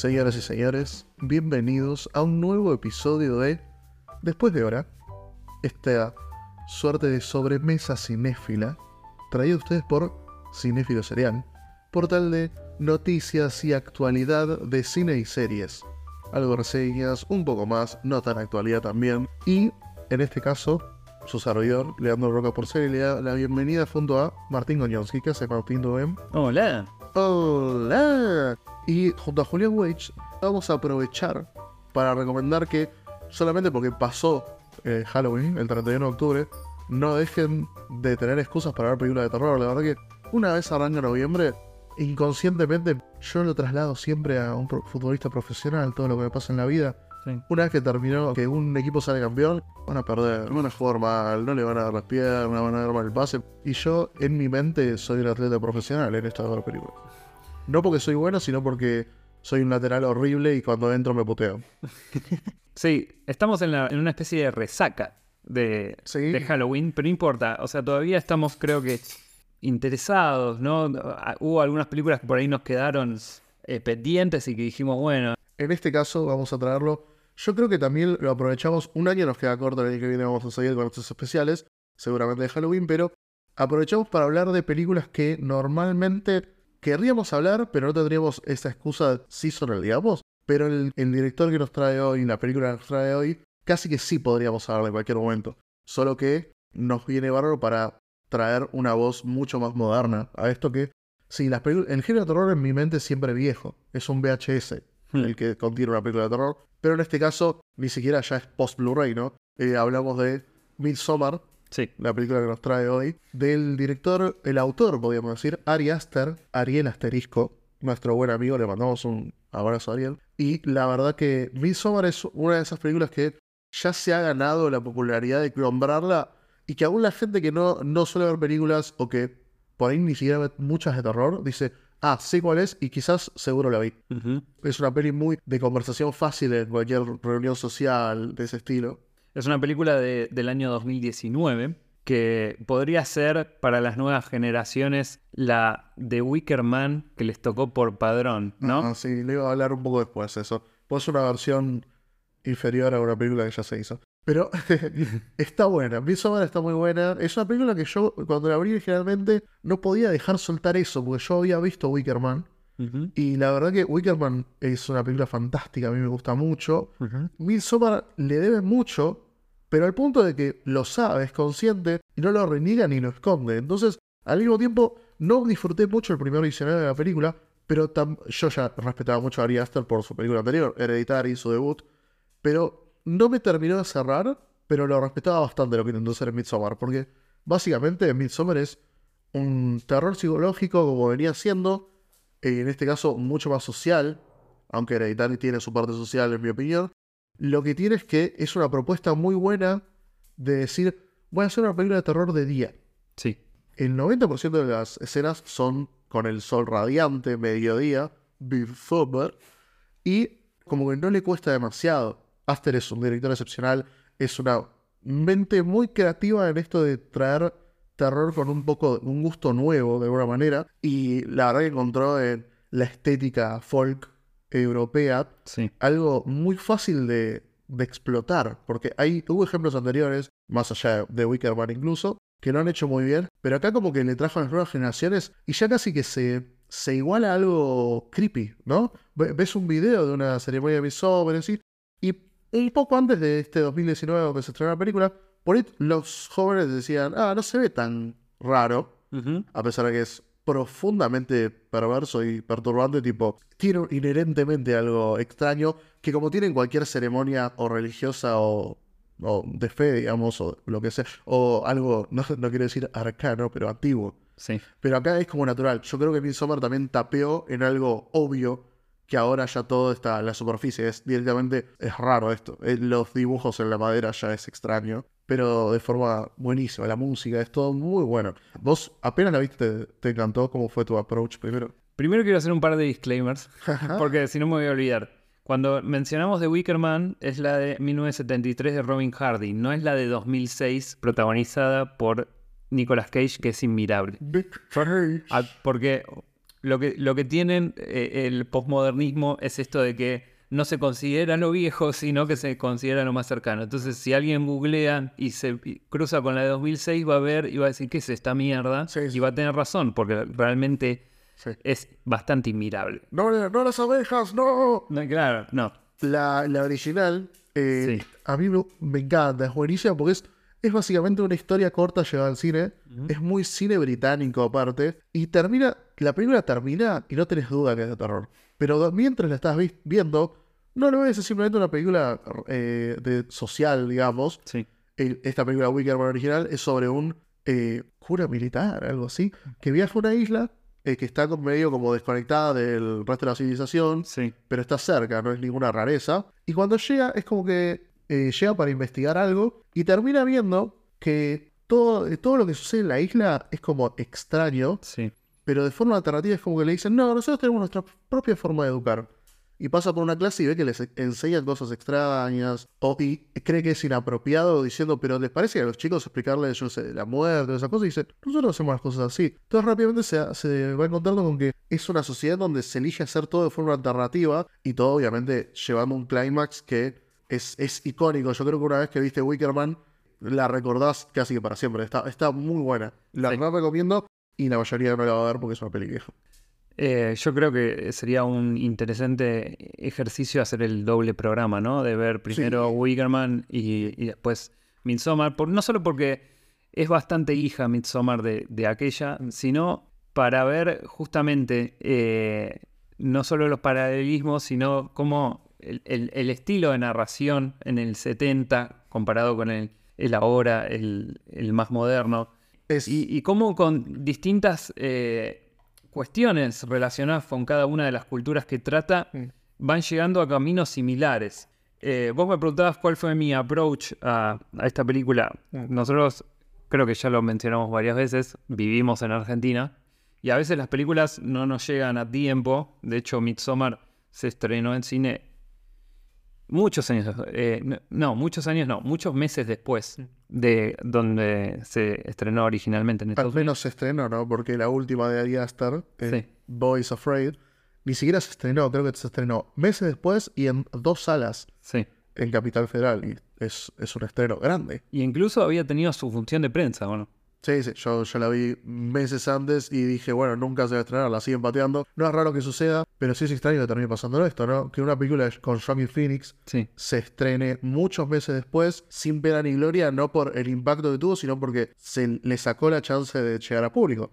Señoras y señores, bienvenidos a un nuevo episodio de Después de Hora, esta suerte de sobremesa cinéfila traída a ustedes por Cinéfilo Serial, portal de noticias y actualidad de cine y series. Algo reseñas, un poco más, no tan actualidad también. Y en este caso, su servidor, Leandro Roca Porcel, le da la bienvenida junto a Martín Goñonski. ¿Qué hace Martín Doem? Hola. Hola. Y junto a Julián Wage vamos a aprovechar para recomendar que solamente porque pasó eh, Halloween, el 31 de octubre, no dejen de tener excusas para ver películas de terror. La verdad que una vez arranca noviembre, inconscientemente yo lo traslado siempre a un futbolista profesional, todo lo que me pasa en la vida. Sí. Una vez que terminó, que un equipo sale campeón, van a perder, van a jugar mal, no le van a dar las piernas, van a dar mal el pase. Y yo, en mi mente, soy un atleta profesional en esta película. No porque soy bueno, sino porque soy un lateral horrible y cuando entro me puteo. Sí, estamos en, la- en una especie de resaca de, Sí. de Halloween, pero no importa. O sea, todavía estamos, creo que, interesados, ¿no? Ah, Hubo algunas películas que por ahí nos quedaron eh, pendientes y que dijimos, bueno, En este caso vamos a traerlo. Yo creo que también lo aprovechamos. Un año nos queda corto, el año que viene vamos a seguir con estos especiales, seguramente de Halloween, pero aprovechamos para hablar de películas que normalmente querríamos hablar, pero no tendríamos esa excusa seasonal, digamos. Pero el, el director que nos trae hoy, la película que nos trae hoy, casi que sí podríamos hablar en cualquier momento. Solo que nos viene bárbaro para traer una voz mucho más moderna a esto que. Sí, las películas. El género de terror en mi mente es siempre viejo. Es un VHS Hmm. el que contiene una película de terror. Pero en este caso, ni siquiera ya es post Blu-ray, ¿no? Eh, hablamos de Midsommar, sí. la película que nos trae hoy, del director, el autor, podríamos decir, Ari Aster, Ariel Asterisco, nuestro buen amigo, le mandamos un abrazo a Ariel. Y la verdad que Midsommar es una de esas películas que ya se ha ganado la popularidad de nombrarla y que aún la gente que no, no suele ver películas o que por ahí ni siquiera ve muchas de terror, dice, ah, sé cuál es y quizás seguro la vi. Es una peli muy de conversación fácil en cualquier reunión social de ese estilo. Es una película de- del año 2019 que podría ser para las nuevas generaciones la de Wicker Man que les tocó por padrón, ¿no? Ah, sí, le iba a hablar un poco después eso. Pues una versión inferior a una película que ya se hizo. Pero está buena, Midsommar está muy buena. Es una película que yo, cuando la abrí originalmente, no podía dejar soltar eso, porque yo había visto Wicker Man. Y la verdad que Wicker Man es una película fantástica, a mí me gusta mucho. Ujú. Midsommar le debe mucho, pero al punto de que lo sabe, es consciente, y no lo reniega ni lo esconde. Entonces, al mismo tiempo, no disfruté mucho el primer visionario de la película, pero tam- yo ya respetaba mucho a Ari Aster por su película anterior, Hereditary, su debut, pero no me terminó de cerrar, pero lo respetaba bastante lo que intentó hacer en Midsommar, porque básicamente Midsommar es un terror psicológico como venía siendo, en este caso mucho más social, aunque Hereditary tiene su parte social en mi opinión, lo que tiene es que es una propuesta muy buena de decir, voy a hacer una película de terror de día. Sí. El 90% de las escenas son con el sol radiante, mediodía, Midsommar, y como que no le cuesta demasiado. Aster es un director excepcional, es una mente muy creativa en esto de traer terror con un poco, un gusto nuevo de alguna manera, y la verdad que encontró en la estética folk europea Sí. algo muy fácil de, de explotar, porque hay, hubo ejemplos anteriores, más allá de Wicker Man incluso, que lo han hecho muy bien, pero acá como que le trajo a las nuevas generaciones y ya casi que se, se iguala a algo creepy, ¿no? Ve- Ves un video de una ceremonia de así, y un poco antes de este 2019 donde se estrenó la película, por ahí los jóvenes decían, ah, no se ve tan raro, a pesar de que es profundamente perverso y perturbante, tipo, tiene inherentemente algo extraño que como tiene en cualquier ceremonia o religiosa o, o de fe, digamos, o lo que sea, o algo, no, no quiero decir arcano, pero antiguo. Sí. Pero acá es como natural. Yo creo que Midsommar también tapeó en algo obvio que ahora ya todo está en la superficie. Es directamente, es raro esto. Eh, Los dibujos en la madera ya es extraño, pero de forma buenísima. La música es todo muy bueno. Vos apenas la viste, te, te encantó. ¿Cómo fue tu approach primero? Primero quiero hacer un par de disclaimers, porque si no me voy a olvidar. Cuando mencionamos The Wicker Man, es la de 1973 de Robin Hardy, no es la de 2006 protagonizada por Nicolas Cage, que es inmirable. Ah, porque Lo que, lo que tienen eh, el postmodernismo es esto de que no se considera lo viejo, sino que se considera lo más cercano. Entonces, si alguien googlea y se cruza con la de 2006, va a ver y va a decir, ¿qué es esta mierda? Sí, sí. Y va a tener razón, porque realmente Sí. es bastante inmirable. No, no las abejas, no. No, claro, no. La, la original, eh, a mí me, me encanta, es buenísima porque es, es básicamente una historia corta llevada al cine. Es muy cine británico aparte. Y termina, la película termina y no tenés duda que es de terror. Pero mientras la estás vi- viendo, no lo ves, es simplemente una película eh, de social, digamos. Sí. El- esta película Wickerman original es sobre un eh, cura militar, algo así, que viaja a una isla eh, que está medio como desconectada del resto de la civilización Sí. pero está cerca, no es ninguna rareza. Y cuando llega, es como que eh, llega para investigar algo y termina viendo que todo, todo lo que sucede en la isla es como extraño, Sí. pero de forma alternativa es como que le dicen, no, nosotros tenemos nuestra propia forma de educar. Y pasa por una clase y ve que les enseñan cosas extrañas, o, y cree que es inapropiado diciendo, pero ¿les parece a los chicos explicarles, yo no sé, la muerte, esas cosas? Y dice, nosotros hacemos las cosas así. Entonces rápidamente se, se va encontrando con que es una sociedad donde se elige hacer todo de forma alternativa y todo obviamente llevando un clímax que es, es icónico. Yo creo que una vez que viste Wickerman, la recordás casi que para siempre. Está, está muy buena. La Sí. recomiendo y la mayoría no la va a ver porque es una peli vieja. Eh, yo creo que sería un interesante ejercicio hacer el doble programa, ¿no? De ver primero Wickerman y, y después Midsommar. Por, no solo porque es bastante hija Midsommar de, de aquella, sino para ver justamente eh, no solo los paralelismos, sino cómo el, el- el estilo de narración en el 70 comparado con el, el ahora, el, el más moderno. Es, Y, y cómo con distintas eh, cuestiones relacionadas con cada una de las culturas que trata Mm. van llegando a caminos similares. Eh, vos me preguntabas cuál fue mi approach a, a esta película. Mm. Nosotros, creo que ya lo mencionamos varias veces, vivimos en Argentina y a veces las películas no nos llegan a tiempo. De hecho, Midsommar se estrenó en cine muchos años, eh, no, no, muchos años no, muchos meses después de donde se estrenó originalmente en al Estados Unidos. menos se estrenó, ¿no? Porque la última de Ari Aster, eh, Sí. Boys Afraid, ni siquiera se estrenó. Creo que se estrenó meses después y en dos salas Sí. en Capital Federal. Y es, es un estreno grande. Y incluso había tenido su función de prensa, bueno. Sí, sí, yo, yo la vi meses antes y dije, bueno, nunca se va a estrenar, la siguen pateando. No es raro que suceda, pero sí es extraño que termine pasando esto, ¿no? Que una película con Joaquin Phoenix Sí. se estrene muchos meses después, sin pena ni gloria, no por el impacto que tuvo, sino porque se le sacó la chance de llegar a público.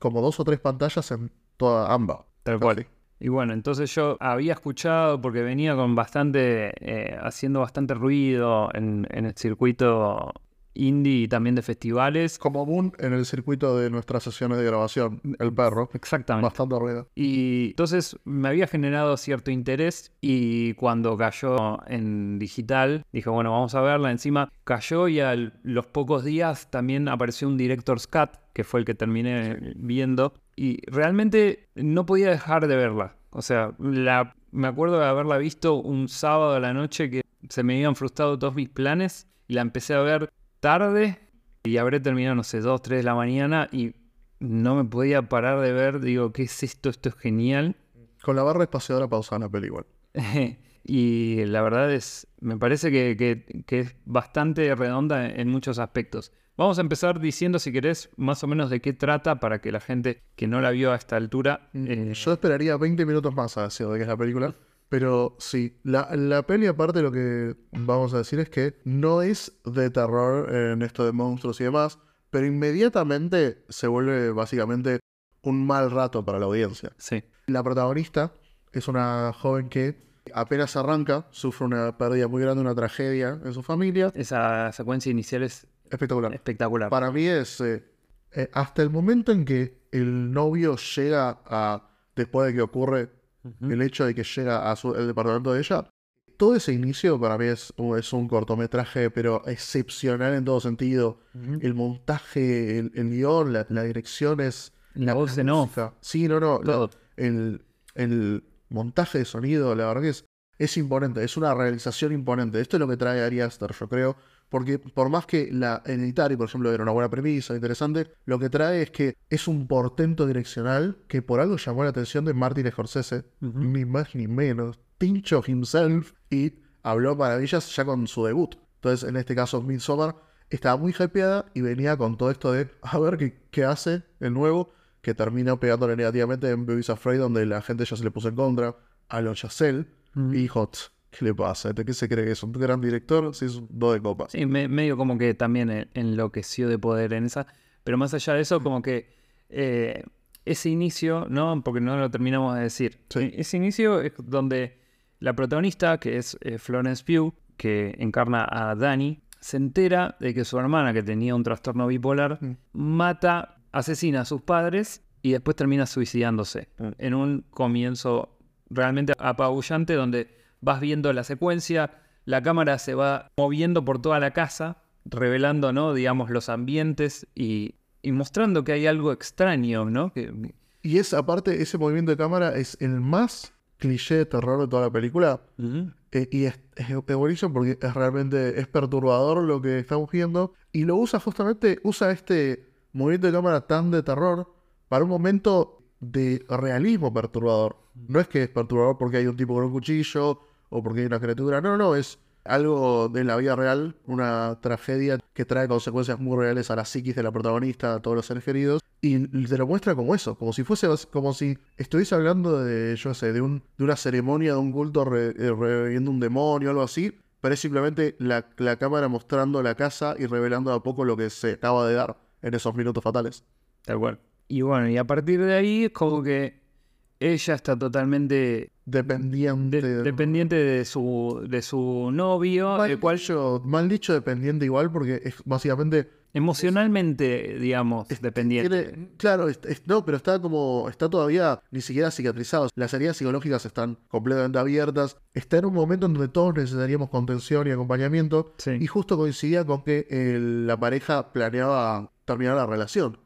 Como dos o tres pantallas en toda AMBA. Tal cual. Y bueno, entonces yo había escuchado, porque venía con bastante, eh, haciendo bastante ruido en, en el circuito indie y también de festivales. Como Moon en el circuito de nuestras sesiones de grabación, El Perro. Exactamente. Bastante ruido. Y entonces me había generado cierto interés y cuando cayó en digital, dije, bueno, vamos a verla. Encima cayó y a los pocos días también apareció un Director's Cut, que fue el que terminé viendo. Y realmente no podía dejar de verla. O sea, la, me acuerdo de haberla visto un sábado a la noche que se me habían frustrado todos mis planes y la empecé a ver tarde y habré terminado, no sé, 2, 3 de la mañana y no me podía parar de ver. Digo, ¿qué es esto? Esto es genial. Con la barra espaciadora pausada en la peli igual. y la verdad es, me parece que, que- que es bastante redonda en muchos aspectos. Vamos a empezar diciendo, si querés, más o menos de qué trata para que la gente que no la vio a esta altura... eh, Yo esperaría 20 minutos más a decir de qué es la película. Pero sí, la, la peli aparte lo que vamos a decir es que no es de terror en esto de monstruos y demás, pero inmediatamente se vuelve básicamente un mal rato para la audiencia. sí, La protagonista es una joven que apenas arranca, sufre una pérdida muy grande, una tragedia en su familia. esa secuencia inicial es Espectacular. espectacular. Para mí es eh, eh, hasta el momento en que el novio llega a, después de que ocurre El hecho de que llega a su, el departamento de ella, todo ese inicio para mí es, un- es un cortometraje, pero excepcional en todo sentido. El montaje, el, el guion, la, la dirección es... La voz en off, música. Sí, no, no. la- el, el montaje de sonido, la verdad que es, es imponente, es una realización imponente. Esto es lo que trae Ari Aster, yo creo, porque por más que la Hereditary, por ejemplo, era una buena premisa, interesante, lo que trae es que es un portento direccional que por algo llamó la atención de Martin Scorsese, ni más ni menos, Pincho himself, y habló maravillas ya con su debut. Entonces, en este caso, Midsommar estaba muy hypeada y venía con todo esto de a ver qué, qué hace el nuevo, que termina pegándole negativamente en Baby's Afraid, donde la gente ya se le puso en contra, a los Chazelle, y "Tsk, ¿qué le pasa? ¿De qué se cree que es un gran director? Si es un do de copas. Sí, me- medio como que también en- enloqueció de poder en esa. Pero más allá de eso, como que eh, ese inicio, ¿no? Porque no lo terminamos de decir. Sí. E- Ese inicio es donde la protagonista, que es eh, Florence Pugh, que encarna a Dani, se entera de que su hermana, que tenía un trastorno bipolar, Mm. mata, asesina a sus padres y después termina suicidándose. Mm. En un comienzo realmente apabullante donde vas viendo la secuencia, la cámara se va moviendo por toda la casa, revelando, ¿no? Digamos, los ambientes y, y mostrando que hay algo extraño, ¿no? Que, Y es, aparte, ese movimiento de cámara es el más cliché de terror de toda la película. Eh, y es, es, es buenísimo porque es realmente es perturbador lo que estamos viendo. Y lo usa justamente, usa este movimiento de cámara tan de terror para un momento de realismo perturbador. No es que es perturbador porque hay un tipo con un cuchillo o porque hay una criatura. No, no, es algo de la vida real, una tragedia que trae consecuencias muy reales a la psiquis de la protagonista, a todos los seres queridos. Y te lo muestra como eso, como si fuese, como si estuviese hablando de, yo sé, de, un, de una ceremonia, de un culto eh, reviviendo un demonio algo así. Pero es simplemente la, la cámara mostrando la casa y revelando a poco lo que se acaba de dar en esos minutos fatales. Tal cual. Y bueno, y a partir de ahí es como que ella está totalmente Dependiente. de- de- dependiente de su, de su novio, mal, el cual dicho, mal dicho dependiente igual porque es básicamente emocionalmente, digamos, dependiente. Tiene- claro, es- es- no, pero está como, está todavía ni siquiera cicatrizado. Las heridas psicológicas están completamente abiertas. Está en un momento en donde todos necesitaríamos contención y acompañamiento. Sí. Y justo coincidía con que el- la pareja planeaba terminar la relación.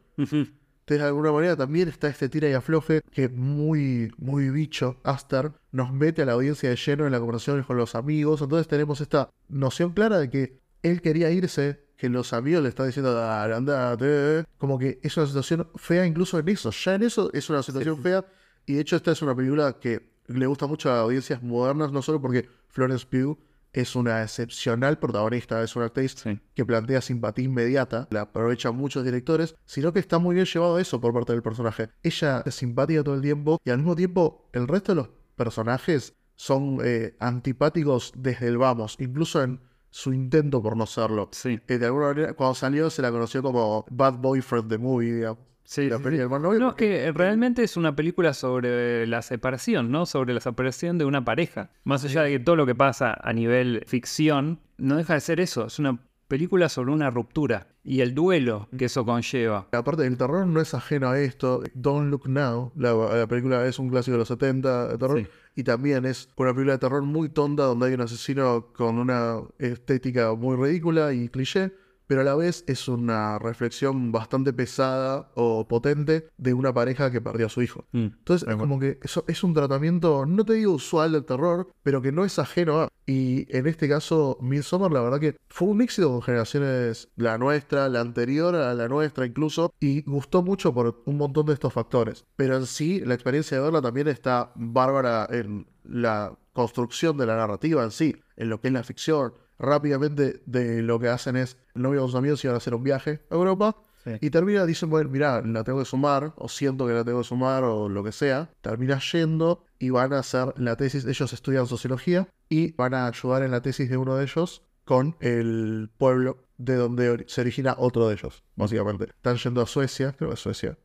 Entonces, de alguna manera también está este tira y afloje que muy, muy bicho, Aster, nos mete a la audiencia de lleno en las conversaciones con los amigos. Entonces tenemos esta noción clara de que él quería irse, que los amigos le están diciendo, dale, andate. Como que es una situación fea incluso en eso. Ya en eso es una situación fea. Y de hecho esta es una película que le gusta mucho a audiencias modernas, no solo porque Florence Pugh es una excepcional protagonista, es actriz Sí. que plantea simpatía inmediata, la aprovechan muchos directores, sino que está muy bien llevado eso por parte del personaje. Ella es simpática todo el tiempo y al mismo tiempo el resto de los personajes son eh, antipáticos desde el vamos, incluso en su intento por no serlo. Sí. Eh, de alguna manera, cuando salió se la conoció como Bad Boyfriend the Movie, digamos. Sí, La sí, sí. No, es que realmente es una película sobre la separación, ¿no? Sobre la separación de una pareja. Más allá de que todo lo que pasa a nivel ficción, no deja de ser eso. Es una película sobre una ruptura y el duelo que eso conlleva. Aparte, el terror no es ajeno a esto. Don't Look Now, la, la película es un clásico de los 70 de terror. Sí. Y también es una película de terror muy tonta donde hay un asesino con una estética muy ridícula y cliché. Pero a la vez es una reflexión bastante pesada o potente de una pareja que perdió a su hijo. Mm. Entonces es como que eso es un tratamiento, no te digo usual del terror, pero que no es ajeno a. Y en este caso, Midsommar, la verdad que fue un éxito con generaciones, la nuestra, la anterior a la nuestra incluso, y gustó mucho por un montón de estos factores. Pero en sí, la experiencia de verla también está bárbara en la construcción de la narrativa en sí, en lo que es la ficción. Rápidamente de lo que hacen es, el novio con sus amigos iban a hacer un viaje a Europa, Sí. y termina, dicen, bueno, mirá, la tengo que sumar, o siento que la tengo que sumar, o lo que sea. Termina yendo y van a hacer la tesis. Ellos estudian sociología y van a ayudar en la tesis de uno de ellos con el pueblo de donde se origina otro de ellos, básicamente. Están yendo a Suecia, creo que es Suecia.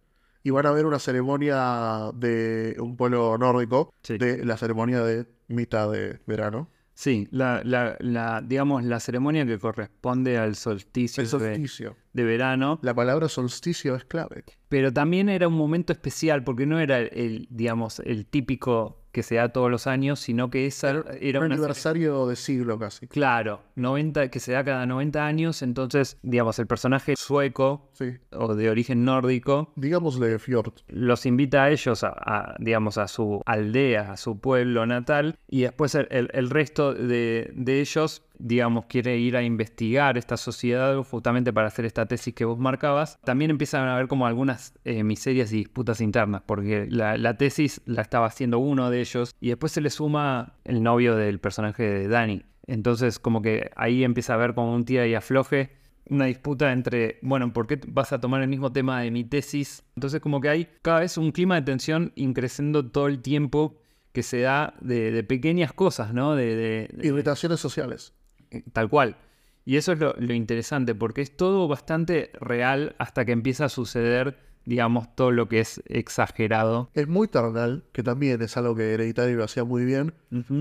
Y van a ver una ceremonia de un pueblo nórdico, Sí. de la ceremonia de mitad de verano. Sí, la, la, la, digamos, la ceremonia que corresponde al solsticio, El solsticio. De verano. La palabra solsticio es clave. Pero también era un momento especial porque no era el, digamos, el típico que se da todos los años, sino que esa era Un aniversario de siglo casi. Claro, 90, que se da cada 90 años, entonces, digamos, el personaje sueco Sí. o de origen nórdico Digámosle Fjord. los invita a ellos, a, a, digamos, a su aldea, a su pueblo natal, y después el, el- el resto de, de ellos digamos, quiere ir a investigar esta sociedad justamente para hacer esta tesis que vos marcabas, también empiezan a haber como algunas eh, miserias y disputas internas, porque la, tesis la estaba haciendo uno de ellos y después se le suma el novio del personaje de Danny. Entonces, como que ahí empieza a haber como un tira y afloje, una disputa entre, bueno, ¿por qué vas a tomar el mismo tema de mi tesis? Entonces, como que hay cada vez un clima de tensión increciendo todo el tiempo que se da de, pequeñas cosas, ¿no? De- Irritaciones sociales. Tal cual. Y eso es lo, lo interesante, porque es todo bastante real hasta que empieza a suceder, digamos, todo lo que es exagerado. Es muy terrenal, que también es algo que Hereditary lo hacía muy bien.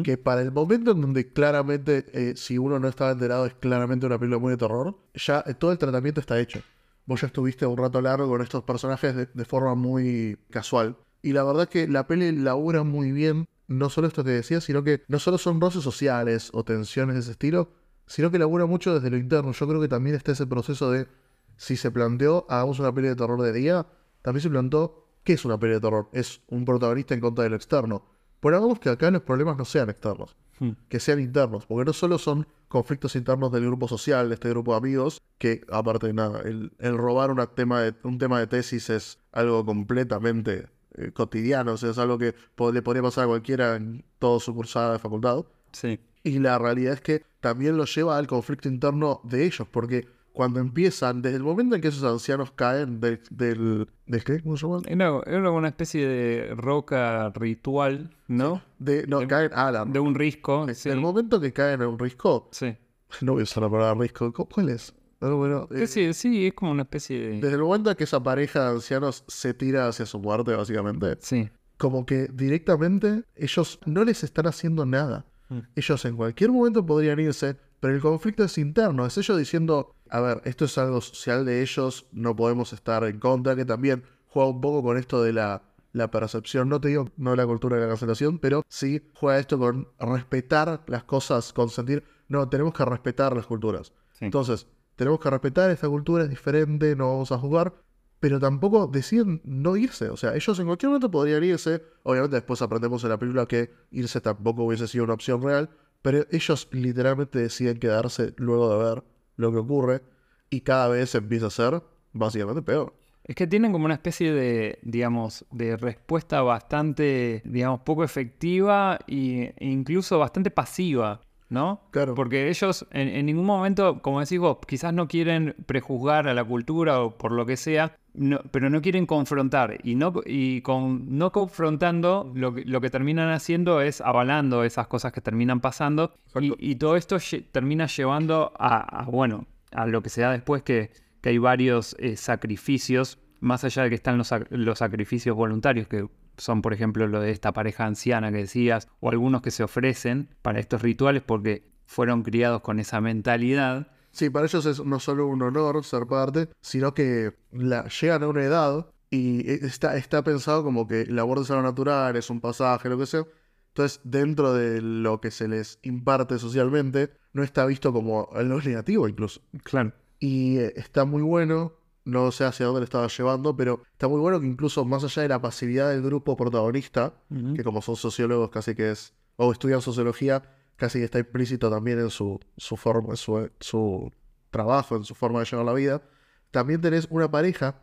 Que para el momento en donde claramente, eh, si uno no estaba enterado, es claramente una película muy de terror, ya eh, todo el tratamiento está hecho. Vos ya estuviste un rato largo con estos personajes de, de forma muy casual. Y la verdad que la peli labura muy bien, no solo esto que decía, sino que no solo son roces sociales o tensiones de ese estilo, sino que labura mucho desde lo interno. Yo creo que también está ese proceso de, si se planteó, hagamos una peli de terror de día, también se planteó, ¿qué es una peli de terror? Es un protagonista en contra de lo externo. Pero hagamos que acá los problemas no sean externos Hmm. que sean internos, porque no solo son conflictos internos del grupo social, de este grupo de amigos, que aparte de nada, el, el robar una tema de, un tema de tesis es algo completamente eh, cotidiano, o sea, es algo que le podría pasar a cualquiera en todo su cursada de facultad. Sí. Y la realidad es que también lo lleva al conflicto interno de ellos, porque cuando empiezan, desde el momento en que esos ancianos caen del... del, del ¿qué? ¿Cómo se llama? Era, era una especie de roca ritual, ¿no? De, no, De- caen... Ah, la- De un risco. Sí. El momento que caen en un risco, Sí. no voy a usar la palabra risco, ¿cu- ¿cuál es? Ah, bueno, eh, Sí, sí, es como una especie de... Desde el momento en que esa pareja de ancianos se tira hacia su muerte, básicamente, Sí. como que directamente ellos no les están haciendo nada. Mm. Ellos en cualquier momento podrían irse, pero el conflicto es interno. Es ellos diciendo, a ver, esto es algo social de ellos, no podemos estar en contra, que también juega un poco con esto de la, la percepción, no te digo no la cultura de la cancelación, pero sí juega esto con respetar las cosas, consentir. No, tenemos que respetar las culturas. Sí. Entonces, tenemos que respetar esta cultura, es diferente, no vamos a jugar, pero tampoco deciden no irse. O sea, ellos en cualquier momento podrían irse. Obviamente después aprendemos en la película que irse tampoco hubiese sido una opción real, pero ellos literalmente deciden quedarse luego de ver lo que ocurre y cada vez empieza a ser básicamente peor. Es que tienen como una especie de, digamos, de respuesta bastante, digamos, poco efectiva y- e incluso bastante pasiva, ¿no? Claro. Porque ellos en, en ningún momento, como decís vos, quizás no quieren prejuzgar a la cultura o por lo que sea, no- pero no quieren confrontar. Y, no, y con no confrontando, lo que, lo que terminan haciendo es avalando esas cosas que terminan pasando. Y, y todo esto lle- termina llevando a, a, bueno, a lo que se da después que, que hay varios eh, sacrificios, más allá de que están los, sac- los sacrificios voluntarios, que son, por ejemplo, lo de esta pareja anciana que decías, o algunos que se ofrecen para estos rituales porque fueron criados con esa mentalidad. Sí, para ellos es no solo un honor ser parte, sino que la, llegan a una edad y está, está pensado como que la es algo natural, es un pasaje, lo que sea. Entonces, dentro de lo que se les imparte socialmente, no está visto como algo negativo incluso. Claro. Y eh, está muy bueno, no sé hacia dónde le estaba llevando, pero está muy bueno que incluso más allá de la pasividad del grupo protagonista, que como son sociólogos casi que es, o estudian sociología, casi está implícito también en su, su forma, en su, su trabajo, en su forma de llevar la vida, también tenés una pareja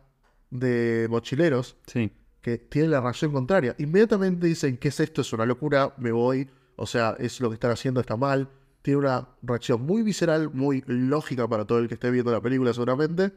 de mochileros Sí. que tienen la reacción contraria. Inmediatamente dicen, ¿qué es esto? Es una locura, me voy, o sea, es lo que están haciendo, está mal. Tiene una reacción muy visceral, muy lógica para todo el que esté viendo la película seguramente.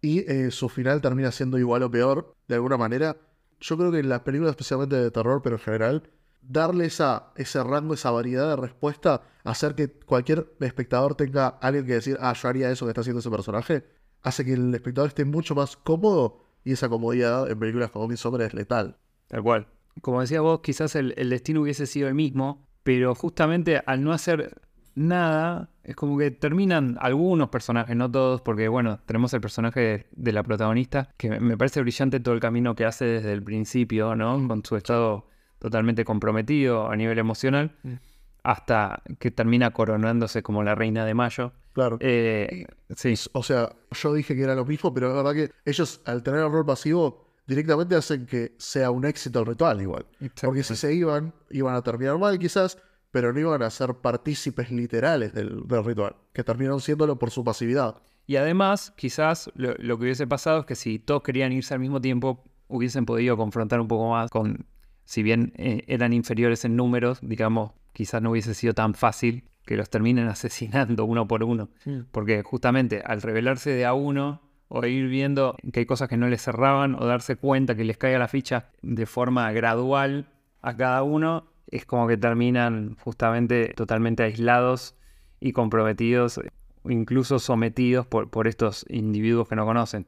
Y eh, su final termina siendo igual o peor, de alguna manera. Yo creo que en las películas, especialmente de terror, pero en general, darle esa, ese rango, esa variedad de respuesta, hacer que cualquier espectador tenga alguien que decir, ah, yo haría eso que está haciendo ese personaje, hace que el espectador esté mucho más cómodo y esa comodidad en películas como Midsommar es letal. Tal cual. Como decías vos, quizás el, el destino hubiese sido el mismo, pero justamente al no hacer nada, es como que terminan algunos personajes, no todos, porque bueno, tenemos el personaje de, de la protagonista, que me parece brillante todo el camino que hace desde el principio, ¿no? Con su estado totalmente comprometido a nivel emocional, Mm. hasta que termina coronándose como la reina de mayo. Claro. Eh, sí, O sea, yo dije que era lo mismo, pero es verdad que ellos, al tener el rol pasivo, directamente hacen que sea un éxito el ritual igual. Porque si se iban, iban a terminar mal quizás, pero no iban a ser partícipes literales del, del ritual, que terminaron siéndolo por su pasividad. Y además, quizás lo, lo que hubiese pasado es que si todos querían irse al mismo tiempo, hubiesen podido confrontar un poco más con, si bien eh, eran inferiores en números, digamos, quizás no hubiese sido tan fácil que los terminen asesinando uno por uno. Porque justamente al revelarse de a uno o ir viendo que hay cosas que no les cerraban o darse cuenta que les caiga la ficha de forma gradual a cada uno, es como que terminan justamente totalmente aislados y comprometidos, incluso sometidos por, por estos individuos que no conocen.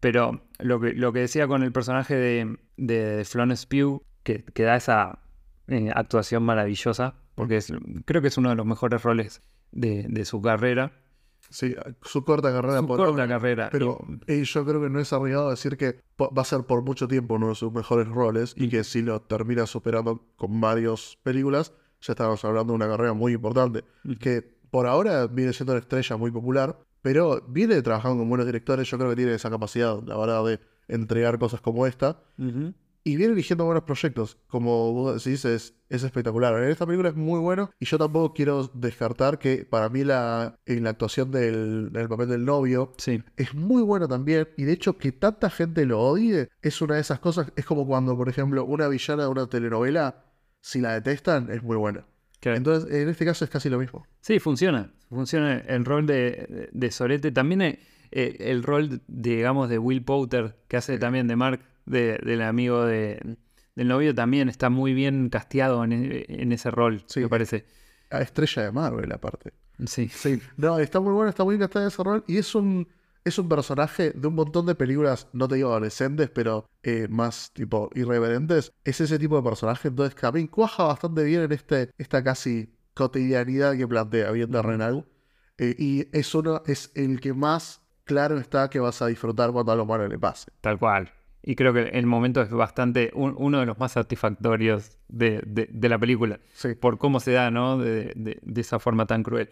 Pero lo que, lo que decía con el personaje de, de Florence Pugh, que, que da esa eh, actuación maravillosa, porque es- creo que es uno de los mejores roles de, de su carrera. Sí, su corta carrera Su por corta ahora, carrera. Pero eh, yo creo que no es arriesgado decir que va a ser por mucho tiempo uno de sus mejores roles y que si lo termina superando con varias películas, ya estamos hablando de una carrera muy importante. Que por ahora viene siendo una estrella muy popular, pero viene trabajando con buenos directores. Yo creo que tiene esa capacidad, la verdad, de entregar cosas como esta. Ujú. Y viene eligiendo buenos proyectos. Como vos decís, es, es espectacular. En esta película es muy bueno. Y yo tampoco quiero descartar que para mí la, en la actuación del, del papel del novio Sí. es muy bueno también. Y de hecho, que tanta gente lo odie es una de esas cosas. Es como cuando, por ejemplo, una villana de una telenovela, si la detestan, es muy buena. Entonces, en este caso es casi lo mismo. Sí, funciona. Funciona el rol de, de Sorete. También eh, eh, el rol, digamos, de Will Poulter, que hace también de Mark, de- del amigo de, del novio, también está muy bien casteado en, e- en ese rol, Sí. me parece. A estrella de Marvel, aparte. Sí. Sí, no, está muy bueno, está muy bien en ese rol. Y es un, es un personaje de un montón de películas, no te digo adolescentes, pero eh, más tipo irreverentes. Es ese tipo de personaje. Entonces, mí cuaja bastante bien en este, esta casi cotidianidad que plantea bien terrenal. Eh, y es uno, es el que más claro está que vas a disfrutar cuando a lo malo le pase. Tal cual. Y creo que el momento es bastante, un- uno de los más satisfactorios de, de- de la película. Sí. por cómo se da, ¿no? De, de- esa forma tan cruel.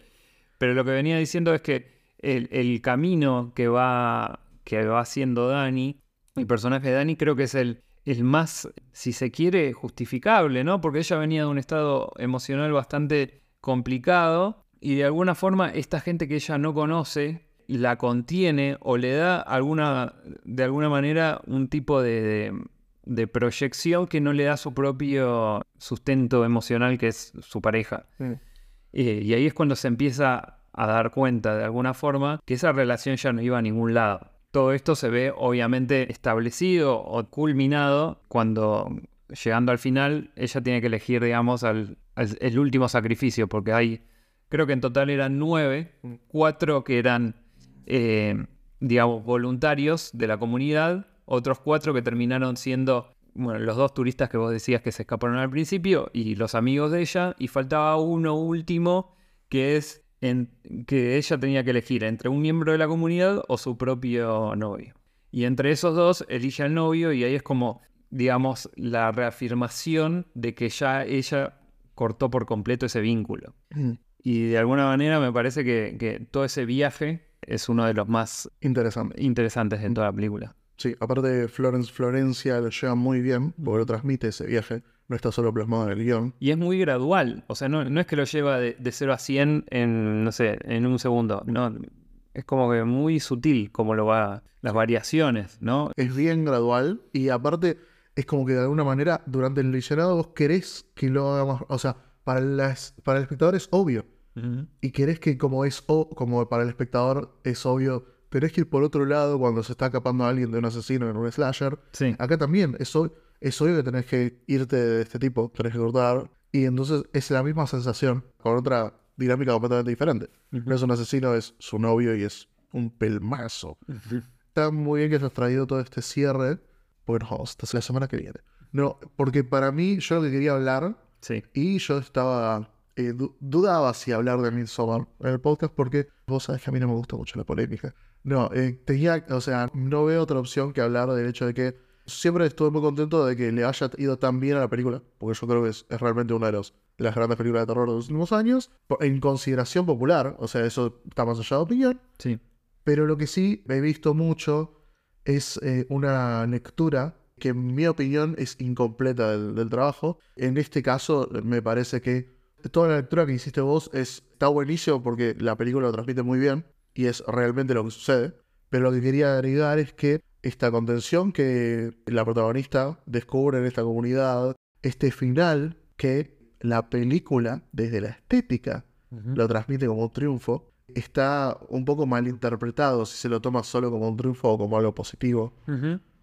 Pero lo que venía diciendo es que el, el camino que va, que va haciendo Dani, el personaje de Dani, creo que es el, el más, si se quiere, justificable, ¿no? Porque ella venía de un estado emocional bastante complicado y de alguna forma esta gente que ella no conoce la contiene o le da alguna, de alguna manera un tipo de, de- de proyección que no le da su propio sustento emocional que es su pareja. Eh, y ahí es cuando se empieza a dar cuenta de alguna forma que esa relación ya no iba a ningún lado. Todo esto se ve obviamente establecido o culminado cuando llegando al final ella tiene que elegir, digamos, al, al- el último sacrificio, porque hay, creo que en total eran nueve, cuatro que eran, eh, digamos, voluntarios de la comunidad, otros cuatro que terminaron siendo, bueno, los dos turistas que vos decías que se escaparon al principio y los amigos de ella, y faltaba uno último que es en- que ella tenía que elegir entre un miembro de la comunidad o su propio novio. Y entre esos dos elige al novio y ahí es como, digamos, la reafirmación de que ya ella cortó por completo ese vínculo. Y de alguna manera me parece que, que todo ese viaje es uno de los más Interesante. interesantes de toda la película. Sí, aparte Florence Florencia lo lleva muy bien, porque lo transmite ese viaje. No está solo plasmado en el guion. Y es muy gradual, o sea, no, no es que lo lleva de, de 0 a 100 en, no sé, en un segundo, no, es como que muy sutil como lo va, las variaciones, ¿no? Es bien gradual y aparte es como que de alguna manera durante el visionado vos querés que lo haga más... O sea, para, las, para el espectador es obvio. Y querés que como es o, como para el espectador es obvio, tenés que ir por otro lado cuando se está escapando a alguien de un asesino en un slasher. Sí, Acá también es, ob- es obvio que tenés que irte de este tipo, tenés que cortar. Y entonces es la misma sensación, con otra dinámica completamente diferente. No es un asesino, es su novio y es un pelmazo. Está muy bien que hayas traído todo este cierre. Bueno, hasta la semana que viene. No, porque para mí, yo lo que quería hablar, sí, y yo estaba. Eh, du- dudaba si hablar de Midsommar en el podcast, porque vos sabés que a mí no me gusta mucho la polémica. No, eh, tenía. O sea, no veo otra opción que hablar del hecho de que siempre estuve muy contento de que le haya ido tan bien a la película, porque yo creo que es, es realmente una de, los, de las grandes películas de terror de los últimos años, en consideración popular, o sea, eso está más allá de opinión. sí, Pero lo que sí he visto mucho es eh, una lectura que en mi opinión es incompleta del, del trabajo. En este caso me parece que toda la lectura que hiciste vos es, está buenísimo porque la película lo transmite muy bien y es realmente lo que sucede. Pero lo que quería agregar es que esta contención que la protagonista descubre en esta comunidad, este final que la película, desde la estética, lo transmite como un triunfo, está un poco mal interpretado si se lo toma solo como un triunfo o como algo positivo.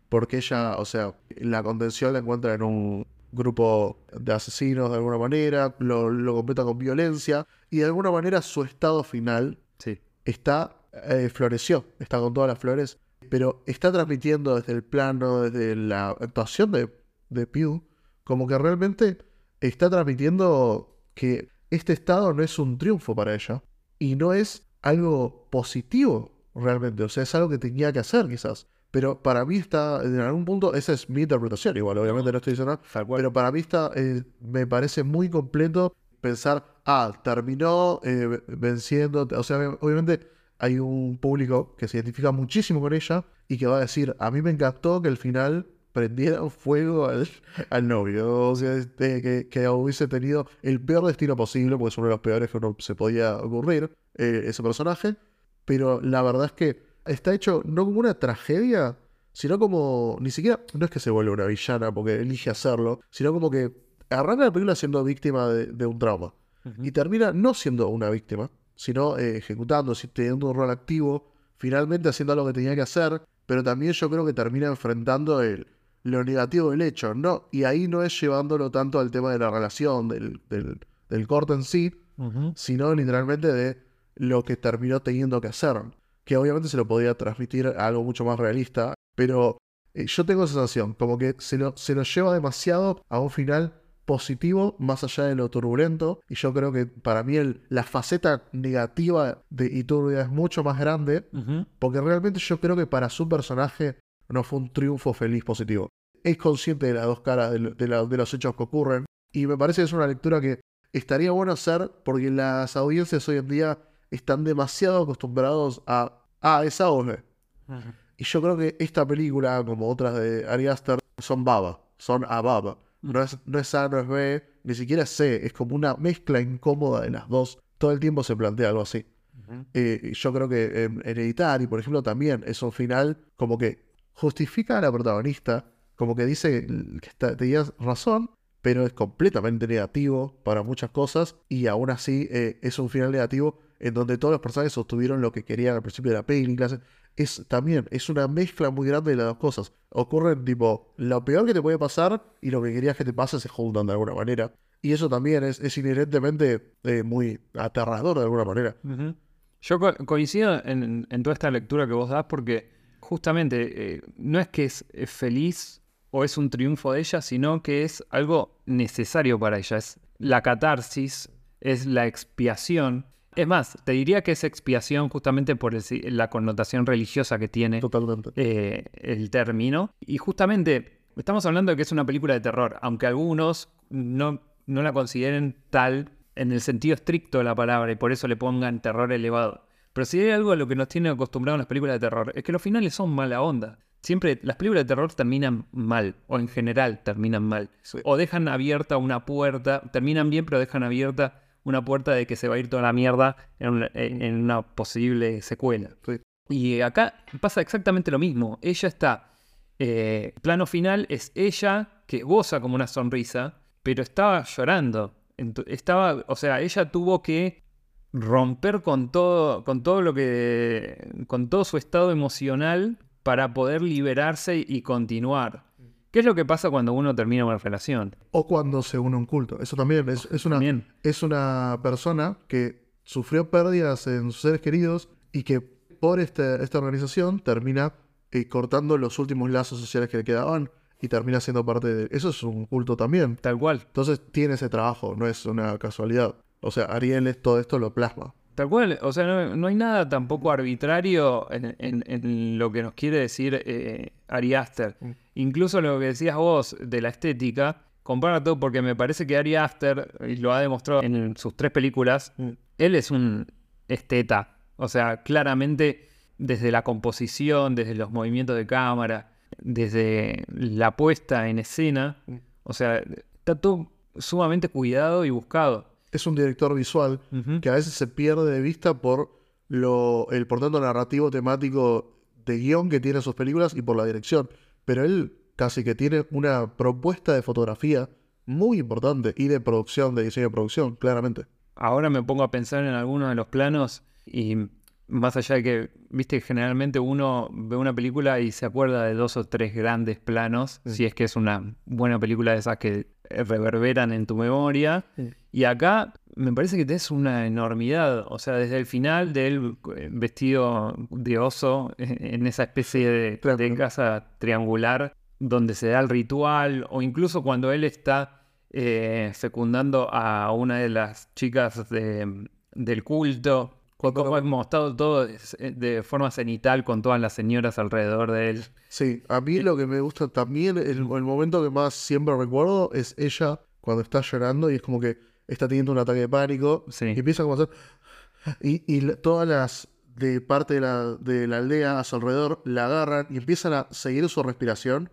Porque ella, o sea, la contención la encuentra en un grupo de asesinos de alguna manera, lo, lo completa con violencia y de alguna manera su estado final Sí. está, eh, floreció, está con todas las flores, pero está transmitiendo desde el plano, desde la actuación de, de Pew, como que realmente está transmitiendo que este estado no es un triunfo para ella y no es algo positivo realmente, o sea, es algo que tenía que hacer quizás. Pero para mí está, en algún punto, esa es mi interpretación, igual, obviamente no estoy diciendo nada, pero para mí está, eh, me parece muy completo pensar, ah, terminó eh, venciendo, o sea, obviamente hay un público que se identifica muchísimo con ella y que va a decir, a mí me encantó que al final prendiera fuego al, al novio, o sea, este, que, que hubiese tenido el peor destino posible, porque es uno de los peores que uno se podía ocurrir, eh, ese personaje, pero la verdad es que está hecho no como una tragedia, sino como, ni siquiera, no es que se vuelve una villana porque elige hacerlo, sino como que arranca la película siendo víctima de, de un trauma y termina no siendo una víctima, sino eh, ejecutando, teniendo un rol activo, finalmente haciendo lo que tenía que hacer, pero también yo creo que termina enfrentando el, lo negativo del hecho, ¿no? Y ahí no es llevándolo tanto al tema de la relación, del, del, del corte en sí, sino literalmente de lo que terminó teniendo que hacer. Que obviamente se lo podía transmitir a algo mucho más realista, pero eh, yo tengo esa sensación, como que se lo, se lo lleva demasiado a un final positivo, más allá de lo turbulento, y yo creo que para mí el- la faceta negativa de Iturbia es mucho más grande, porque realmente yo creo que para su personaje no fue un triunfo feliz positivo. Es consciente de las dos caras de, lo- de la- de los hechos que ocurren. Y me parece que es una lectura que estaría bueno hacer porque las audiencias hoy en día están demasiado acostumbrados a... Ah, o B". Y yo creo que esta película, como otras de Ari Aster, son baba. Son a baba. No es, no es A, no es B, ni siquiera es C. Es como una mezcla incómoda de las dos. Todo el tiempo se plantea algo así. Eh, yo creo que en Hereditary, por ejemplo, también es un final como que justifica a la protagonista, como que dice que está- tenías razón, pero es completamente negativo para muchas cosas y aún así eh, es un final negativo en donde todos los personajes obtuvieron lo que querían al principio de la película. Es también, es una mezcla muy grande de las dos cosas. Ocurren tipo, lo peor que te puede pasar y lo que querías que te pase se juntan de alguna manera. Y eso también es, es inherentemente eh, muy aterrador de alguna manera. Yo co- coincido en, en toda esta lectura que vos das porque justamente eh, no es que es feliz o es un triunfo de ella, sino que es algo necesario para ella. Es la catarsis, es la expiación. Es más, te diría que es expiación justamente por el la connotación religiosa que tiene Totalmente. eh, el término. Y justamente estamos hablando de que es una película de terror, aunque algunos no, no la consideren tal en el sentido estricto de la palabra y por eso le pongan terror elevado. Pero si hay algo a lo que nos tienen acostumbrados las películas de terror, es que los finales son mala onda. Siempre las películas de terror terminan mal, o en general terminan mal. Sí. O dejan abierta una puerta, terminan bien, pero dejan abierta una puerta de que se va a ir toda la mierda en una, posible secuela. Y acá pasa exactamente lo mismo. Ella está. eh, plano final es ella que goza como una sonrisa, pero estaba llorando. Estaba, o sea, ella tuvo que romper con todo, con todo lo que. con todo su estado emocional para poder liberarse y continuar. ¿Qué es lo que pasa cuando uno termina una relación? O cuando se une a un culto. Eso también es, es una, También. es una persona que sufrió pérdidas en sus seres queridos y que por este- esta organización termina eh, cortando los últimos lazos sociales que le quedaban y termina siendo parte de... Eso es un culto también. Tal cual. Entonces tiene ese trabajo, no es una casualidad. O sea, Ariel es- todo esto lo plasma. Tal cual, o sea, no, no hay nada tampoco arbitrario en, en- en lo que nos quiere decir eh, Ari Aster. Mm. Incluso lo que decías vos de la estética, compara todo porque me parece que Ari Aster, y lo ha demostrado en sus tres películas, Mm. él es un esteta. O sea, claramente desde la composición, desde los movimientos de cámara, desde la puesta en escena, Mm. o sea, está todo sumamente cuidado y buscado. Es un director visual que a veces se pierde de vista por lo, el por tanto narrativo temático de guion que tiene sus películas y por la dirección. Pero él casi que tiene una propuesta de fotografía muy importante y de producción, de diseño de producción, claramente. Ahora me pongo a pensar en algunos de los planos y más allá de que, viste, generalmente uno ve una película y se acuerda de dos o tres grandes planos, si es que es una buena película de esas que reverberan en tu memoria. Sí. Y acá me parece que tenés una enormidad, o sea, desde el final de él eh, vestido de oso en esa especie de, Claro. de casa triangular donde se da el ritual, o incluso cuando él está eh, fecundando a una de las chicas de- del culto, y Cuando- cómo es mostrado todo de, de forma cenital con todas las señoras alrededor de él. Sí, a mí lo que me gusta también, el, el momento que más siempre recuerdo es ella cuando está llorando y es como que está teniendo un ataque de pánico Sí. y empieza como a hacer... Y, y todas las de parte de la, de la aldea a su alrededor la agarran y empiezan a seguir su respiración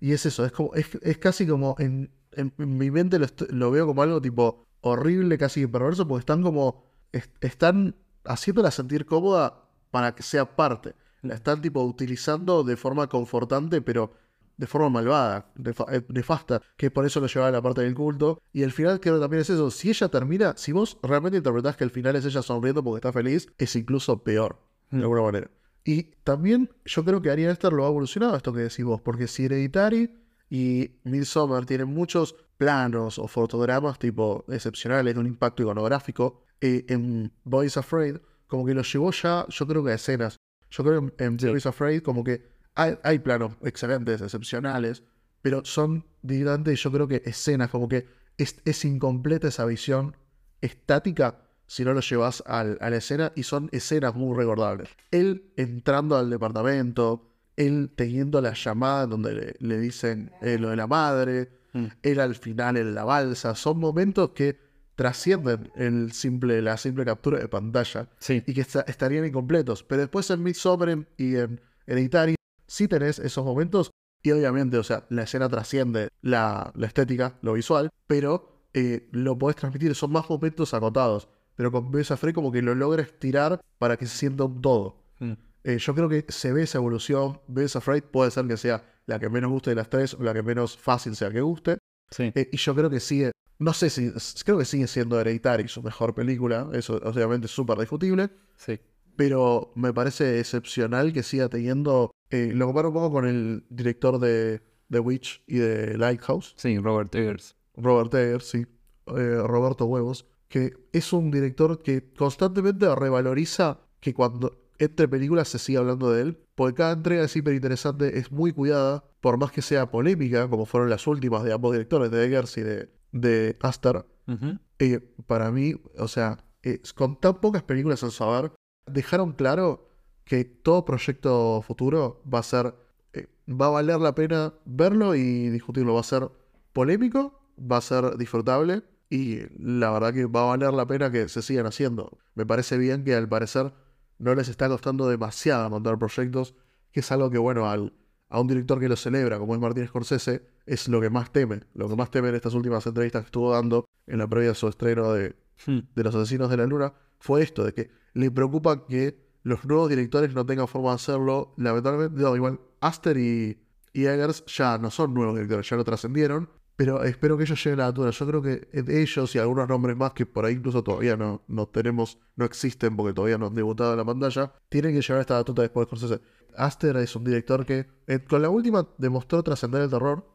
y es eso, es como es, es casi como en, en- en mi mente lo, lo veo como algo tipo horrible, casi perverso, porque están como es- están haciéndola sentir cómoda para que sea parte. La están tipo utilizando de forma confortante, pero de forma malvada, eh, nefasta, que por eso lo lleva a la parte del culto. Y el final creo que también es eso. Si ella termina, si vos realmente interpretás que el final es ella sonriendo porque está feliz, es incluso peor, de alguna manera. Y también yo creo que Ari Aster lo ha evolucionado esto que decís vos, porque si Hereditary y Midsommar tienen muchos planos o fotogramas tipo excepcionales de un impacto iconográfico, eh, en Boys Afraid como que lo llevó ya, yo creo que a escenas. Yo creo que en Sí. Boys Afraid como que hay, hay planos excelentes, excepcionales, pero son directamente yo creo que escenas, como que es, es incompleta esa visión estática si no lo llevas al- a la escena y son escenas muy recordables. Él entrando al departamento, él teniendo la llamada donde le, le dicen eh, lo de la madre, Mm. él al final en la balsa, son momentos que trascienden el simple, la simple captura de pantalla Sí. y que esta- estarían incompletos. Pero después en Midsommar y en Hereditary sí tenés esos momentos y obviamente, o sea, la escena trasciende la, la estética, lo visual, pero eh, lo podés transmitir, son más momentos acotados. Pero con Besa Frey como que lo logra estirar para que se sienta un todo. Mm. Eh, yo creo que se ve esa evolución. Besa Afraid puede ser que sea la que menos guste de las tres o la que menos fácil sea que guste. Sí. Eh, y yo creo que sigue, no sé si, creo que sigue siendo Hereditary su mejor película. Eso obviamente es súper discutible. Sí. Pero me parece excepcional que siga teniendo. eh, lo comparo un poco con el director de The Witch y de Lighthouse, Sí, Robert Eggers. Robert Eggers, sí, eh, Roberto Huevos, que es un director que constantemente revaloriza que cuando entre películas se sigue hablando de él, porque cada entrega es hiper interesante, es muy cuidada, por más que sea polémica, como fueron las últimas de ambos directores, de Eggers y de, de Aster, Ujú. eh, para mí, o sea, eh, con tan pocas películas en saber, dejaron claro que todo proyecto futuro va a ser, eh, va a valer la pena verlo y discutirlo. Va a ser polémico, va a ser disfrutable y la verdad que va a valer la pena que se sigan haciendo. Me parece bien que al parecer no les está costando demasiado montar proyectos, que es algo que, bueno, al, a un director que lo celebra, como es Martín Scorsese, es lo que más teme. Lo que más teme en estas últimas entrevistas que estuvo dando en la previa de su estreno de, Mm. de Los Asesinos de la Luna fue esto, de que le preocupa que los nuevos directores no tengan forma de hacerlo. Lamentablemente, no, igual Aster y, y Eggers ya no son nuevos directores, ya lo trascendieron. Pero espero que ellos lleguen a la altura. Yo creo que ellos y algunos nombres más que por ahí incluso todavía no, no tenemos, no existen porque todavía no han debutado en la pantalla, tienen que llevar esta batuta después de Scorsese. Aster es un director que eh, con la última demostró trascender el terror